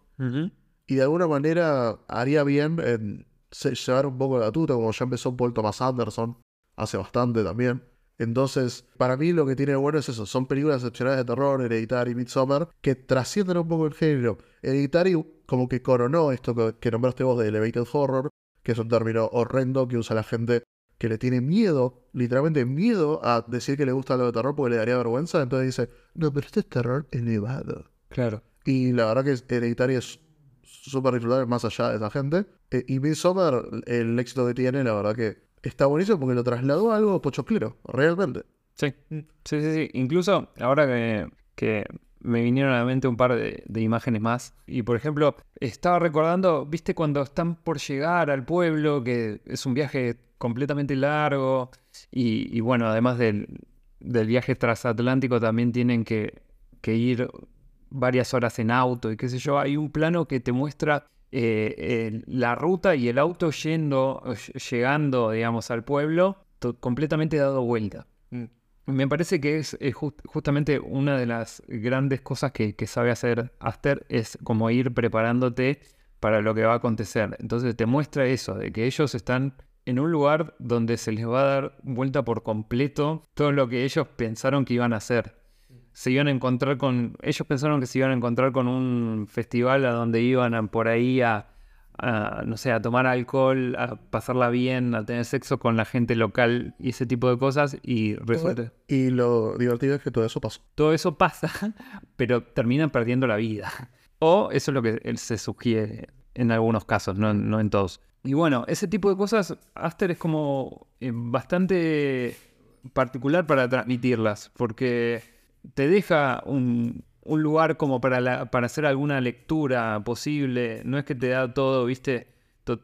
y de alguna manera haría bien en llevar un poco la batuta, como ya empezó Paul Thomas Anderson hace bastante también. Entonces, para mí lo que tiene de bueno es eso, son películas excepcionales de terror, Hereditary y Midsommar, que trascienden un poco el género. Hereditary como que coronó esto que, que nombraste vos de Elevated Horror, que es un término horrendo que usa la gente que le tiene miedo, literalmente miedo a decir que le gusta lo de terror porque le daría vergüenza, entonces dice, no, pero este es terror elevado. Claro. Y la verdad que Hereditary es súper disfrutable más allá de esa gente. Eh, y Midsommar, el éxito que tiene, la verdad que está buenísimo porque lo trasladó a algo pochoclero, realmente. Sí. Sí, sí, sí. Incluso ahora que, que me vinieron a la mente un par de, de imágenes más. Y por ejemplo, estaba recordando, viste, cuando están por llegar al pueblo, que es un viaje completamente largo, y, y bueno, además del, del viaje transatlántico también tienen que, que ir varias horas en auto y qué sé yo, hay un plano que te muestra eh, la ruta y el auto yendo, ll- llegando, digamos, al pueblo, completamente dado vuelta. Mm. Me parece que es, jus- justamente una de las grandes cosas que, que sabe hacer Aster es como ir preparándote para lo que va a acontecer. Entonces te muestra eso, de que ellos están en un lugar donde se les va a dar vuelta por completo todo lo que ellos pensaron que iban a hacer. Se iban a encontrar con. Ellos pensaron que se iban a encontrar con un festival a donde iban a- por ahí a, a, no sé, a tomar alcohol, a pasarla bien, a tener sexo con la gente local y ese tipo de cosas. Y resulta. Y lo divertido es que todo eso pasó. Todo eso pasa, pero terminan perdiendo la vida. O eso es lo que él se sugiere en algunos casos, no, no en todos. Y bueno, ese tipo de cosas, Aster es como eh, bastante particular para transmitirlas, porque te deja un, un lugar como para, para hacer alguna lectura posible, no es que te da todo, viste,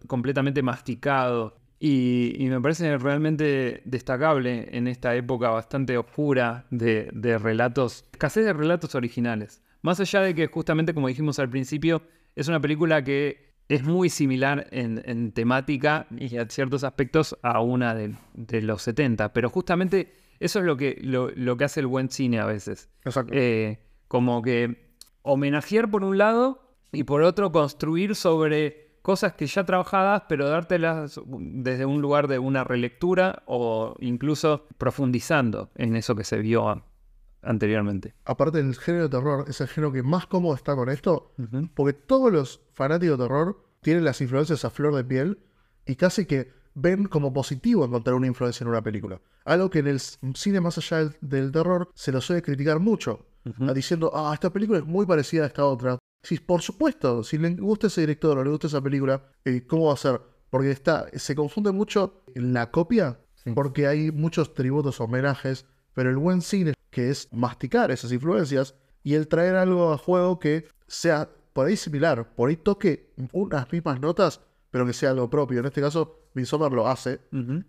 completamente masticado. Y, y me parece realmente destacable en esta época bastante oscura de, de relatos, escasez de relatos originales. Más allá de que justamente, como dijimos al principio, es una película que es muy similar en, en temática y a ciertos aspectos a una de, de los 70, pero justamente eso es lo que, lo, lo que hace el buen cine a veces. Exacto. Eh, como que homenajear por un lado y por otro construir sobre cosas que ya trabajadas, pero dártelas desde un lugar de una relectura o incluso profundizando en eso que se vio anteriormente. Aparte del género de terror, es el género que más cómodo está con esto, porque todos los fanáticos de terror tienen las influencias a flor de piel y casi que ven como positivo encontrar una influencia en una película. Algo que en el cine más allá del, del terror se lo suele criticar mucho, diciendo, ah, esta película es muy parecida a esta otra. Sí, por supuesto, si le gusta ese director o le gusta esa película, eh, ¿cómo va a ser? Porque está, se confunde mucho la copia, Sí. porque hay muchos tributos, homenajes, pero el buen cine, que es masticar esas influencias y el traer algo a juego que sea por ahí similar, por ahí toque unas mismas notas, pero que sea algo propio. En este caso, Midsommar lo hace,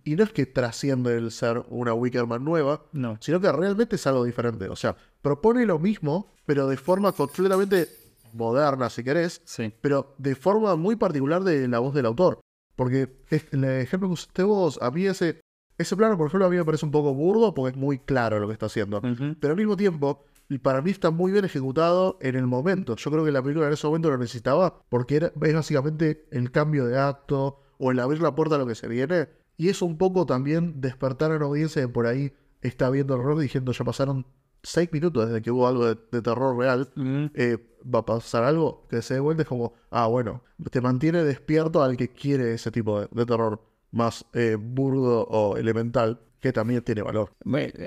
y no es que trasciende el ser una Wickerman nueva, No. sino que realmente es algo diferente. O sea, propone lo mismo, pero de forma completamente moderna, si querés, Sí. pero de forma muy particular de la voz del autor. Porque el ejemplo que usted vos, a mí ese, ese plano, por ejemplo, a mí me parece un poco burdo porque es muy claro lo que está haciendo. Pero al mismo tiempo, y para mí está muy bien ejecutado en el momento. Yo creo que la película en ese momento lo necesitaba porque era, es básicamente el cambio de acto o el abrir la puerta a lo que se viene. Y es un poco también despertar a una audiencia que por ahí está viendo el horror diciendo ya pasaron seis minutos desde que hubo algo de, de terror real. Eh, va a pasar algo que se dé vuelta es como, ah, bueno, te mantiene despierto al que quiere ese tipo de, de terror más eh, burdo o elemental, que también tiene valor.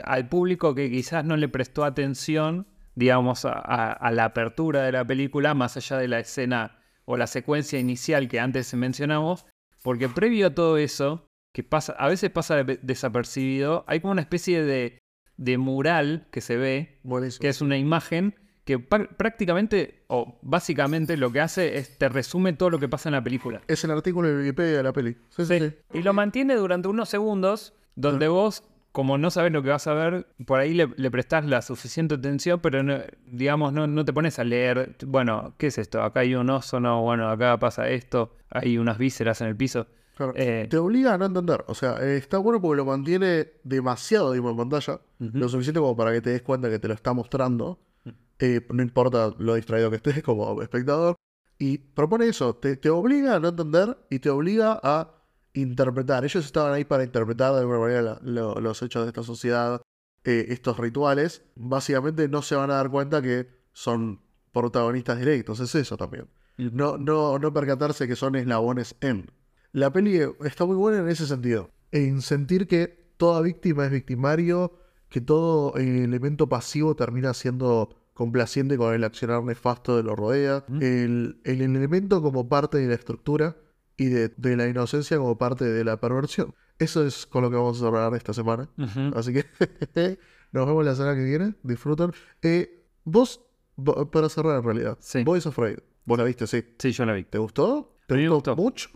Al público que quizás no le prestó atención, digamos, a, a- a la apertura de la película, más allá de la escena o la secuencia inicial que antes mencionamos, porque previo a todo eso, que pasa, a veces pasa de- desapercibido, hay como una especie de, de mural que se ve, Buenísimo. que es una imagen que pr- prácticamente o básicamente lo que hace es te resume todo lo que pasa en la película. Es el artículo de Wikipedia de la peli. Sí, sí, Sí. sí. Y lo mantiene durante unos segundos, donde vos, como no sabes lo que vas a ver, por ahí le, le prestás la suficiente atención, pero no- digamos, no, no te pones a leer, bueno, ¿qué es esto? Acá hay un oso, no, bueno, acá pasa esto, hay unas vísceras en el piso. Claro. Eh, Te obliga a no entender. O sea, eh, está bueno porque lo mantiene demasiado tiempo en pantalla. Lo suficiente como para que te des cuenta que te lo está mostrando. Eh, no importa lo distraído que estés como espectador. Y propone eso. Te, te obliga a no entender y te obliga a interpretar. Ellos estaban ahí para interpretar de alguna manera la- lo- los hechos de esta sociedad. eh, estos rituales. Básicamente no se van a dar cuenta que son protagonistas directos. Es eso también no, no, no percatarse que son eslabones en. La peli está muy buena en ese sentido. En sentir que toda víctima es victimario, que todo elemento pasivo termina siendo complaciente con el accionar nefasto de lo rodea. El, el elemento como parte de la estructura y de, de la inocencia como parte de la perversión. Eso es con lo que vamos a hablar esta semana. Así que nos vemos la semana que viene. Disfrutan. Eh, vos para cerrar en realidad. Sí. Boys Afraid. Vos la viste, sí. Sí, yo la vi. ¿Te gustó? ¿Te me gustó, gustó. mucho?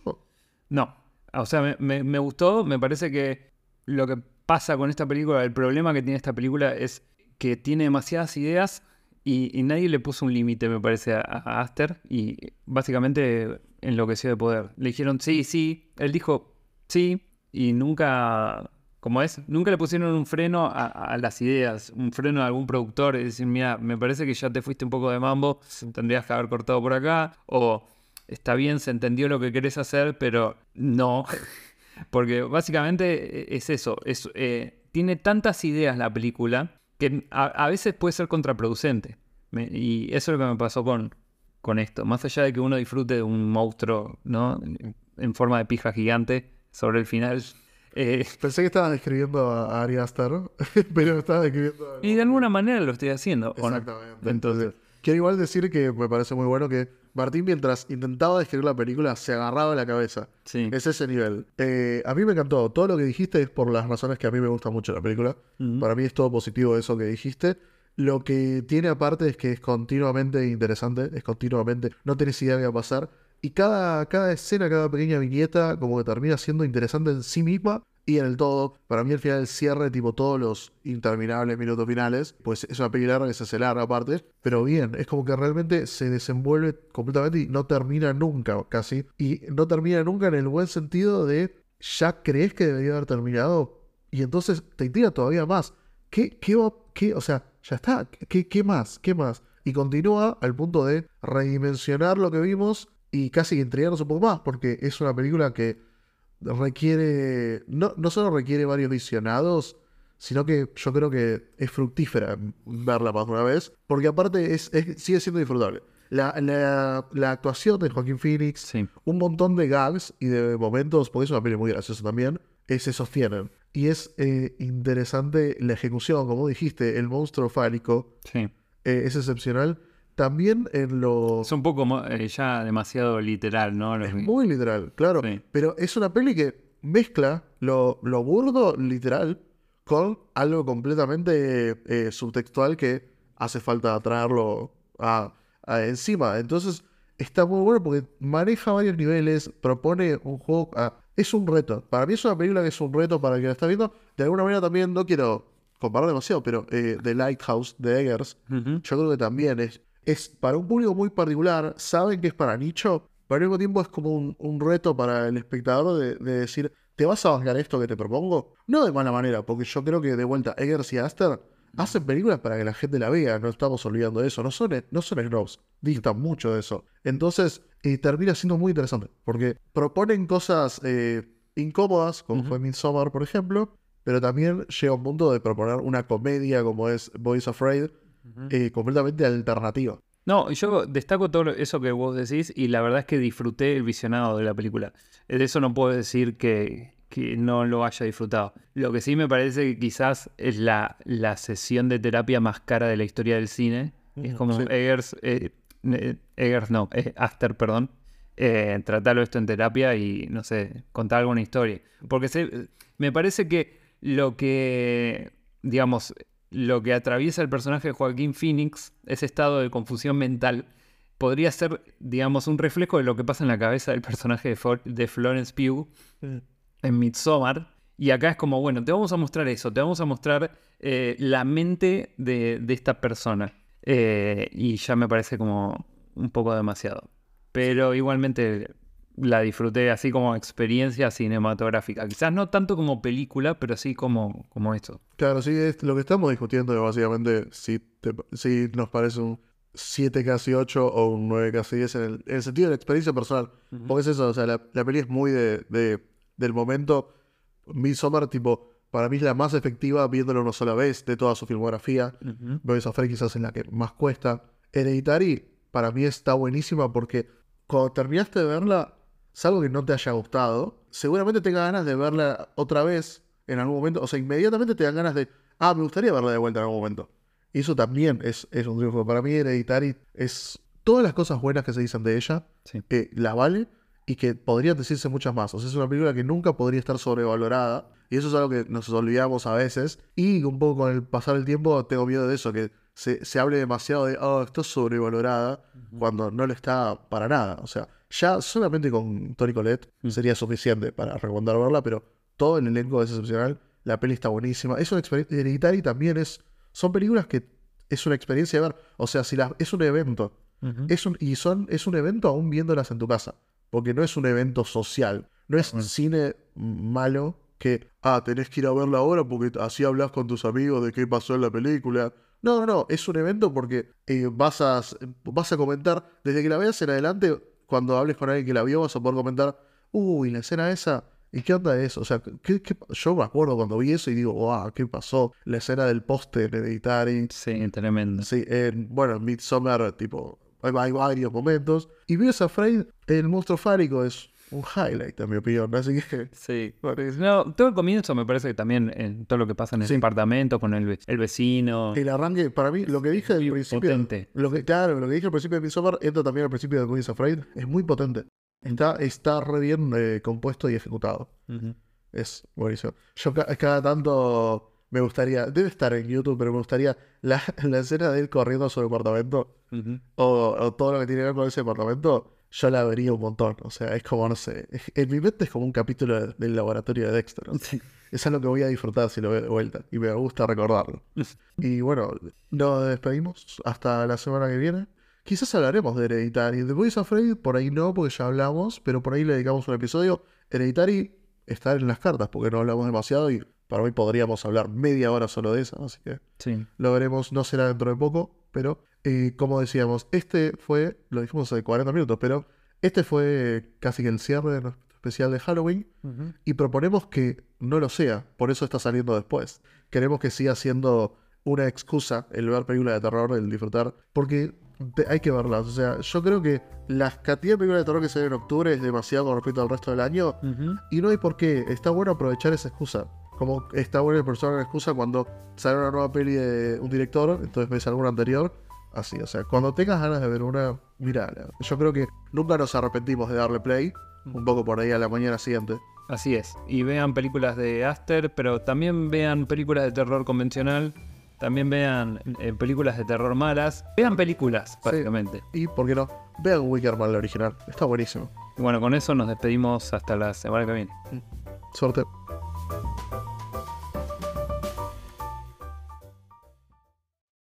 No. O sea, me, me- me gustó. Me parece que lo que pasa con esta película, el problema que tiene esta película es que tiene demasiadas ideas y, y nadie le puso un límite, me parece, a, Aster. Y básicamente enloqueció de poder. Le dijeron sí, sí. Él dijo sí y nunca. ¿Cómo es? Nunca le pusieron un freno a, las ideas, un freno a algún productor y decir, mira, me parece que ya te fuiste un poco de mambo, tendrías que haber cortado por acá, o está bien, se entendió lo que querés hacer, pero no. Porque básicamente eh, es eso, es, eh, tiene tantas ideas la película que a, a veces puede ser contraproducente. Me- y eso es lo que me pasó con, con esto. Más allá de que uno disfrute de un monstruo, ¿no? En- En forma de pija gigante sobre el final. eh, Pensé que estabas describiendo a a Ari Aster, pero estabas describiendo... y de alguna manera lo estoy haciendo. ¿o no? Exactamente. Entonces, Quiero igual decir que me parece muy bueno que Martín, mientras intentaba describir la película, se agarraba la cabeza. sí. Es ese nivel. Eh, a mí me encantó. Todo lo que dijiste es por las razones que a mí me gusta mucho la película. Para mí es todo positivo eso que dijiste. Lo que tiene aparte es que es continuamente interesante, es continuamente, no tenés idea de qué va a pasar. Y cada, cada escena, cada pequeña viñeta, como que termina siendo interesante en sí misma y en el todo. Para mí el final del cierre, tipo todos los interminables minutos finales, pues es una película larga que se hace larga aparte, pero bien, es como que realmente se desenvuelve completamente y no termina nunca casi. Y no termina nunca en el buen sentido de ya crees que debería haber terminado y entonces te intriga todavía más. ¿Qué, qué, qué- o sea, ya está. ¿Qué, ¿Qué más? ¿Qué más? Y continúa al punto de redimensionar lo que vimos y casi intrigarnos un poco más, porque es una película que requiere, no, no solo requiere varios visionados, sino que yo creo que es fructífera verla más de una vez, porque aparte es, es- sigue siendo disfrutable. La, la- la actuación de Joaquín Phoenix, Sí. un montón de gags y de momentos, porque es una peli muy graciosa también, eh, se sostienen. Y es eh, interesante la ejecución, como dijiste, el monstruo fálico Sí. eh, es excepcional. También en lo... Es un poco eh, ya demasiado literal, ¿no? Es muy literal, claro. Sí. Pero es una peli que mezcla lo, lo burdo, literal, con algo completamente eh, subtextual que hace falta traerlo a, a encima. Entonces, está muy bueno porque maneja varios niveles, propone un juego. ah, es un reto. Para mí es una película que es un reto para el que la está viendo. De alguna manera también no quiero comparar demasiado, pero eh, The Lighthouse de Eggers yo creo que también es, es para un público muy particular, saben que es para nicho, pero al mismo tiempo es como un, un reto para el espectador de, de decir, ¿te vas a bancar esto que te propongo? No de mala manera, porque yo creo que de vuelta Eggers y Aster hacen películas para que la gente la vea, no estamos olvidando de eso, no son, no son snobs, dictan mucho de eso. Entonces, eh, termina siendo muy interesante, porque proponen cosas eh, incómodas, como Ujú. fue Midsommar, por ejemplo, pero también llega un punto de proponer una comedia como es Boys Afraid, eh, completamente alternativa. No, yo destaco todo eso que vos decís y la verdad es que disfruté el visionado de la película. Eh, De eso no puedo decir que, que no lo haya disfrutado. Lo que sí me parece que quizás es la, la sesión de terapia más cara de la historia del cine. Es como sí. Eggers, eh, eh, Eggers no, eh, Aster, perdón. Eh, tratarlo esto en terapia y, no sé, contar alguna historia. Porque se- me parece que lo que, digamos, lo que atraviesa el personaje de Joaquín Phoenix, ese estado de confusión mental, podría ser, digamos, un reflejo de lo que pasa en la cabeza del personaje de, For- de Florence Pugh en Midsommar. Y acá es como, bueno, te vamos a mostrar eso, te vamos a mostrar eh, la mente de, de esta persona. Eh, y ya me parece como un poco demasiado. Pero igualmente la disfruté así como experiencia cinematográfica. Quizás no tanto como película, pero sí como, como esto. Claro, sí, es, lo que estamos discutiendo es básicamente si, te- si nos parece un 7 casi 8 o un 9 casi 10 en el, en el sentido de la experiencia personal. Porque es eso, o sea, la, la peli es muy de, de- del momento. Midsommar, tipo, para mí es la más efectiva viéndola una sola vez de toda su filmografía. Ujú. Boys of Prey quizás es la que más cuesta. Hereditary para mí está buenísima porque cuando terminaste de verla, salvo que no te haya gustado, seguramente tengas ganas de verla otra vez en algún momento. O sea, inmediatamente te dan ganas de, ah, me gustaría verla de vuelta en algún momento. Y eso también es, es un triunfo. Para mí Hereditary es todas las cosas buenas que se dicen de ella, Sí. que la vale y que podrían decirse muchas más. O sea, es una película que nunca podría estar sobrevalorada. Y eso es algo que nos olvidamos a veces. Y un poco con el pasar del tiempo tengo miedo de eso, que se, se hable demasiado de, oh, esto es sobrevalorada, cuando no lo está para nada. O sea, ya solamente con Tony Colette Mm. sería suficiente para recomendar verla, pero todo el elenco es excepcional. La peli está buenísima. Es una experiencia. Hereditary también es. Son películas que es una experiencia de ver. O sea, si las, es un evento. Es un, y son, es un evento aún viéndolas en tu casa. Porque no es un evento social. No es cine malo que, ah, tenés que ir a verla ahora porque así hablas con tus amigos de qué pasó en la película. No, no, no. Es un evento porque eh, vas, a, vas a comentar, desde que la veas en adelante, cuando hables con alguien que la vio, vas a poder comentar, uy, la escena esa. ¿Y qué onda eso? O sea, ¿qué, qué pa-?" yo me acuerdo cuando vi eso y digo, wow, ¿qué pasó? La escena del poste en Hereditary. Sí, tremendo. Sí, en, bueno, en Midsommar, tipo, hay, varios momentos. Y Beers Afraid, el monstruo fálico es un highlight, en mi opinión. Así que, Sí. No, todo el comienzo me parece que también en todo lo que pasa en el Sí. departamento con el, ve- el vecino. el arranque, para mí, lo que dije al principio. potente. Lo que, claro, lo que dije al principio de Midsommar entra también al principio de Beers Afraid. Es muy potente. Está, está re bien eh, compuesto y ejecutado. Ujú. Es buenísimo. Yo ca- cada tanto me gustaría, debe estar en YouTube, pero me gustaría la, la escena de él corriendo a su departamento. Ujú. o, o todo lo que tiene que ver con ese departamento, yo la vería un montón. O sea, es como, no sé, es- en mi mente es como un capítulo de- del laboratorio de Dexter. ¿no? Sí. Es algo que voy a disfrutar si lo veo de vuelta y me gusta recordarlo. Y bueno, nos despedimos hasta la semana que viene. Quizás hablaremos de Hereditary. The Boys Afraid, por ahí no, porque ya hablamos, pero por ahí le dedicamos un episodio. Hereditary está en las cartas, porque no hablamos demasiado y para hoy podríamos hablar media hora solo de eso, así que Sí. lo veremos, no será dentro de poco, pero eh, como decíamos, este fue, lo dijimos hace 40 minutos, pero este fue casi que el cierre de nuestro especial de Halloween y proponemos que no lo sea, por eso está saliendo después. Queremos que siga siendo una excusa el ver películas de terror, el disfrutar, porque hay que verlas. O sea, yo creo que la cantidad de películas de terror que salen en octubre es demasiado con respecto al resto del año y no hay por qué. Está bueno aprovechar esa excusa. Como está bueno aprovechar una excusa cuando sale una nueva peli de un director, entonces ves alguna anterior. Así, o sea, cuando tengas ganas de ver una, mírala. Yo creo que nunca nos arrepentimos de darle play, un poco por ahí a la mañana siguiente. Así es. Y vean películas de Aster, pero también vean películas de terror convencional. También vean eh, películas de terror malas. Vean películas, básicamente. Y, ¿por qué no? Vean Wickerman, la original. Está buenísimo. Y bueno, con eso nos despedimos hasta la semana que viene. Suerte.